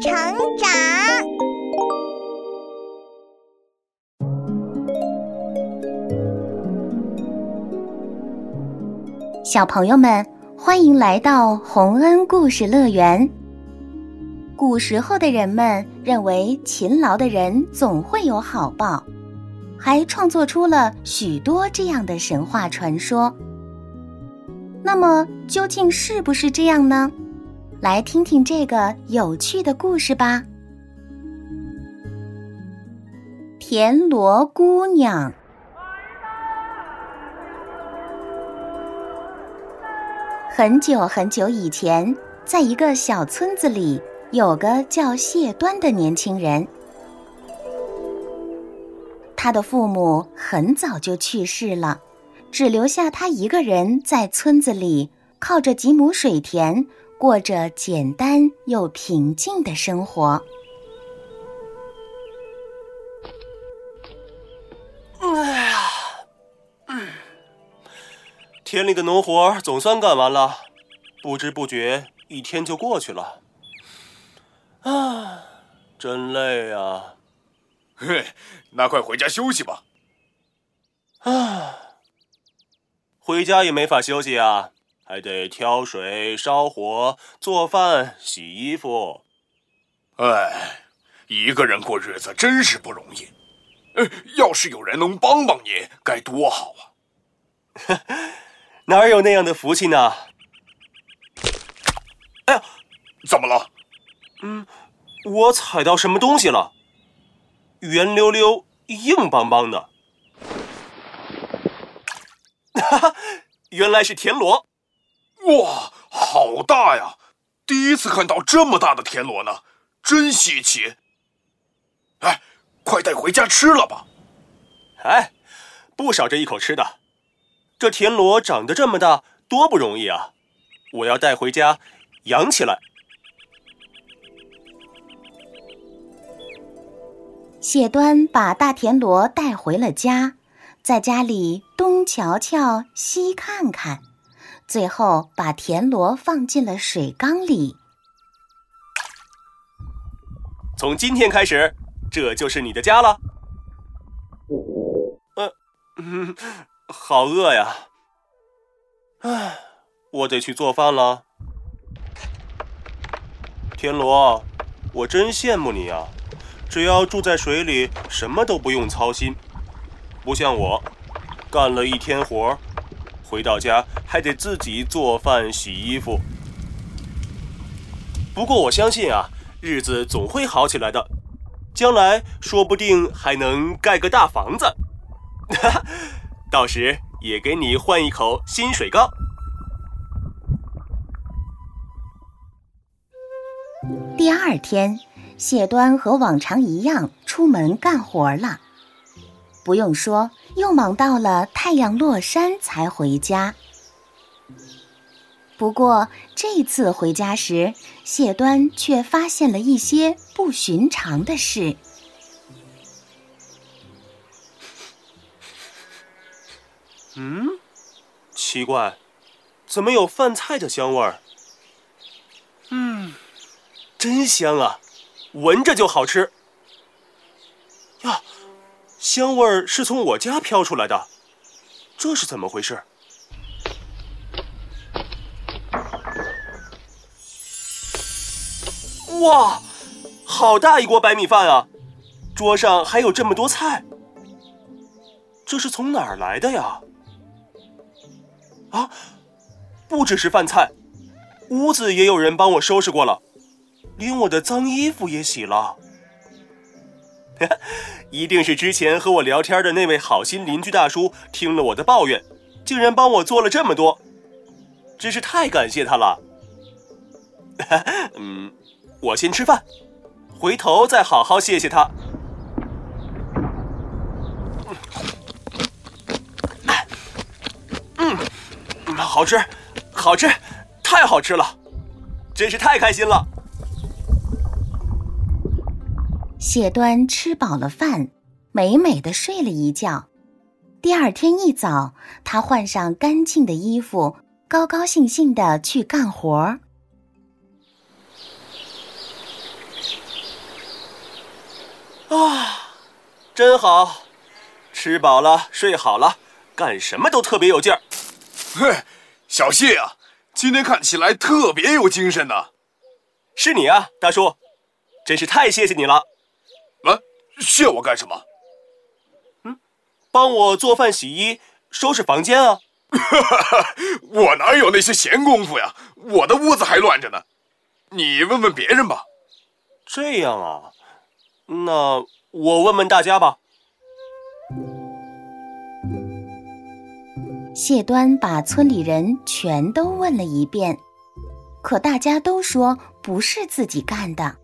成长。小朋友们，欢迎来到洪恩故事乐园。古时候的人们认为，勤劳的人总会有好报，还创作出了许多这样的神话传说。那么，究竟是不是这样呢？来听听这个有趣的故事吧。田螺姑娘。很久很久以前，在一个小村子里，有个叫谢端的年轻人。他的父母很早就去世了，只留下他一个人在村子里，靠着几亩水田，过着简单又平静的生活。田里的农活总算干完了，不知不觉一天就过去了。啊，真累啊！嘿，那快回家休息吧。啊，回家也没法休息啊，还得挑水、烧火、做饭、洗衣服。哎，一个人过日子真是不容易。呃，要是有人能帮帮你，该多好啊！哪有那样的福气呢？哎呀，怎么了？嗯，我踩到什么东西了？圆溜溜、硬邦邦的。哈哈，原来是田螺。哇，好大呀！第一次看到这么大的田螺呢，真稀奇。哎，快带回家吃了吧。哎，不少这一口吃的。这田螺长得这么大，多不容易啊！我要带回家养起来。谢端把大田螺带回了家，在家里东瞧瞧，西看看，最后把田螺放进了水缸里。从今天开始，这就是你的家了。嗯。好饿呀！唉，我得去做饭了。田螺，我真羡慕你呀，只要住在水里，什么都不用操心，不像我，干了一天活，回到家还得自己做饭、洗衣服。不过我相信啊，日子总会好起来的，将来说不定还能盖个大房子。哈哈。到时也给你换一口新水缸。第二天，谢端和往常一样出门干活了。不用说，又忙到了太阳落山才回家。不过这次回家时，谢端却发现了一些不寻常的事。嗯，奇怪，怎么有饭菜的香味儿？嗯，真香啊，闻着就好吃。呀，香味儿是从我家飘出来的，这是怎么回事？哇，好大一锅白米饭啊！桌上还有这么多菜，这是从哪儿来的呀？啊，不只是饭菜，屋子也有人帮我收拾过了，连我的脏衣服也洗了。一定是之前和我聊天的那位好心邻居大叔听了我的抱怨，竟然帮我做了这么多，真是太感谢他了。嗯，我先吃饭，回头再好好谢谢他。嗯好吃，好吃，太好吃了，真是太开心了。谢端吃饱了饭，美美的睡了一觉。第二天一早，他换上干净的衣服，高高兴兴的去干活儿。啊，真好，吃饱了，睡好了，干什么都特别有劲儿。嘿，小谢啊，今天看起来特别有精神呢。是你啊，大叔，真是太谢谢你了。谢我干什么？嗯，帮我做饭、洗衣、收拾房间啊。我哪有那些闲工夫呀？我的屋子还乱着呢。你问问别人吧。这样啊，那我问问大家吧。谢端把村里人全都问了一遍，可大家都说不是自己干的。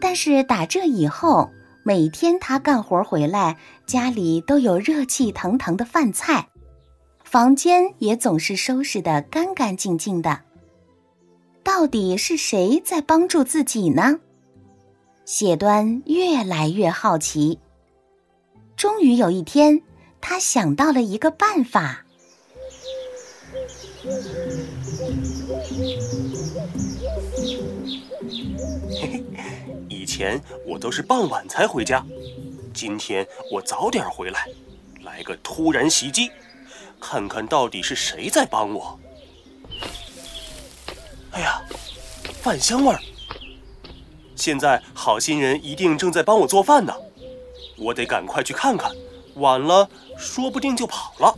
但是打这以后，每天他干活回来，家里都有热气腾腾的饭菜。房间也总是收拾得干干净净的。到底是谁在帮助自己呢？谢端越来越好奇。终于有一天，他想到了一个办法。以前我都是傍晚才回家，今天我早点回来，来个突然袭击。看看到底是谁在帮我？哎呀，饭香味儿！现在好心人一定正在帮我做饭呢，我得赶快去看看，晚了说不定就跑了。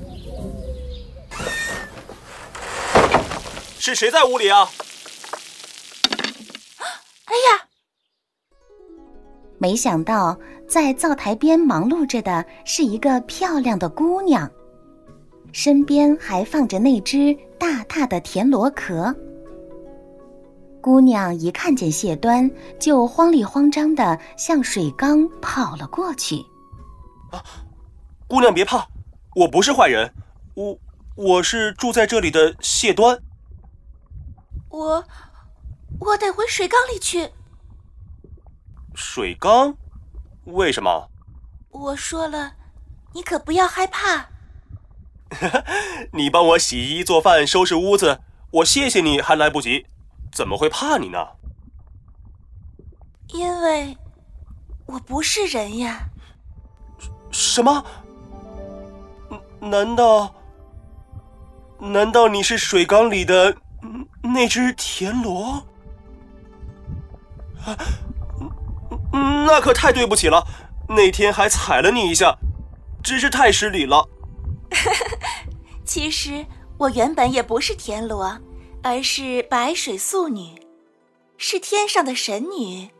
是谁在屋里啊？没想到在灶台边忙碌着的是一个漂亮的姑娘。身边还放着那只大大的田螺壳。姑娘一看见谢端，就慌里慌张的向水缸跑了过去。啊，姑娘别怕，我不是坏人，我我是住在这里的谢端。我我得回水缸里去。水缸？为什么？我说了，你可不要害怕。你帮我洗衣、做饭、收拾屋子，我谢谢你还来不及，怎么会怕你呢？因为我不是人呀。什么？难道？难道你是水缸里的那只田螺？啊，那可太对不起了，那天还踩了你一下，真是太失礼了。其实我原本也不是田螺，而是白水素女，是天上的神女。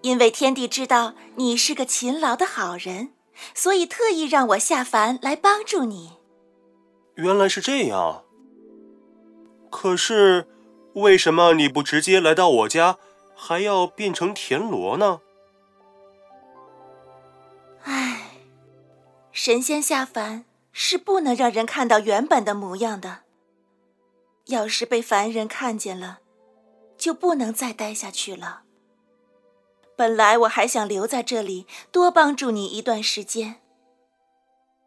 因为天帝知道你是个勤劳的好人，所以特意让我下凡来帮助你。原来是这样。可是，为什么你不直接来到我家，还要变成田螺呢？唉，神仙下凡。是不能让人看到原本的模样的。要是被凡人看见了，就不能再待下去了。本来我还想留在这里多帮助你一段时间，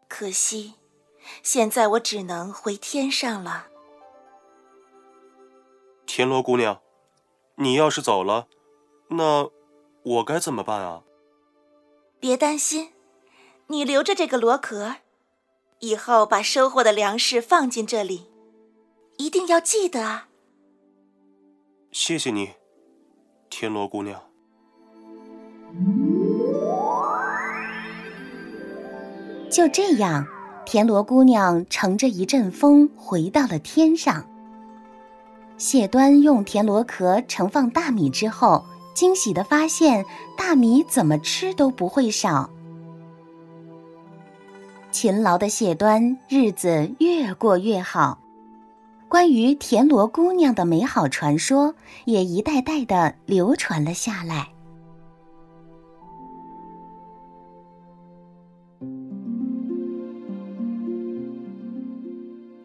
可惜，现在我只能回天上了。田螺姑娘，你要是走了，那我该怎么办啊？别担心，你留着这个螺壳。以后把收获的粮食放进这里，一定要记得啊！谢谢你，田螺姑娘。就这样，田螺姑娘乘着一阵风回到了天上。谢端用田螺壳盛放大米之后，惊喜的发现大米怎么吃都不会少。勤劳的谢端，日子越过越好。关于田螺姑娘的美好传说，也一代代的流传了下来。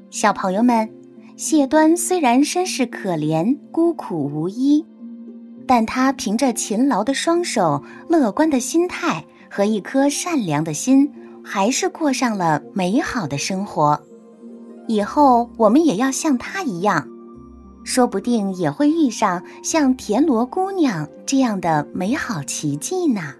小朋友们，谢端虽然身世可怜、孤苦无依，但他凭着勤劳的双手、乐观的心态和一颗善良的心。还是过上了美好的生活，以后我们也要像她一样，说不定也会遇上像田螺姑娘这样的美好奇迹呢。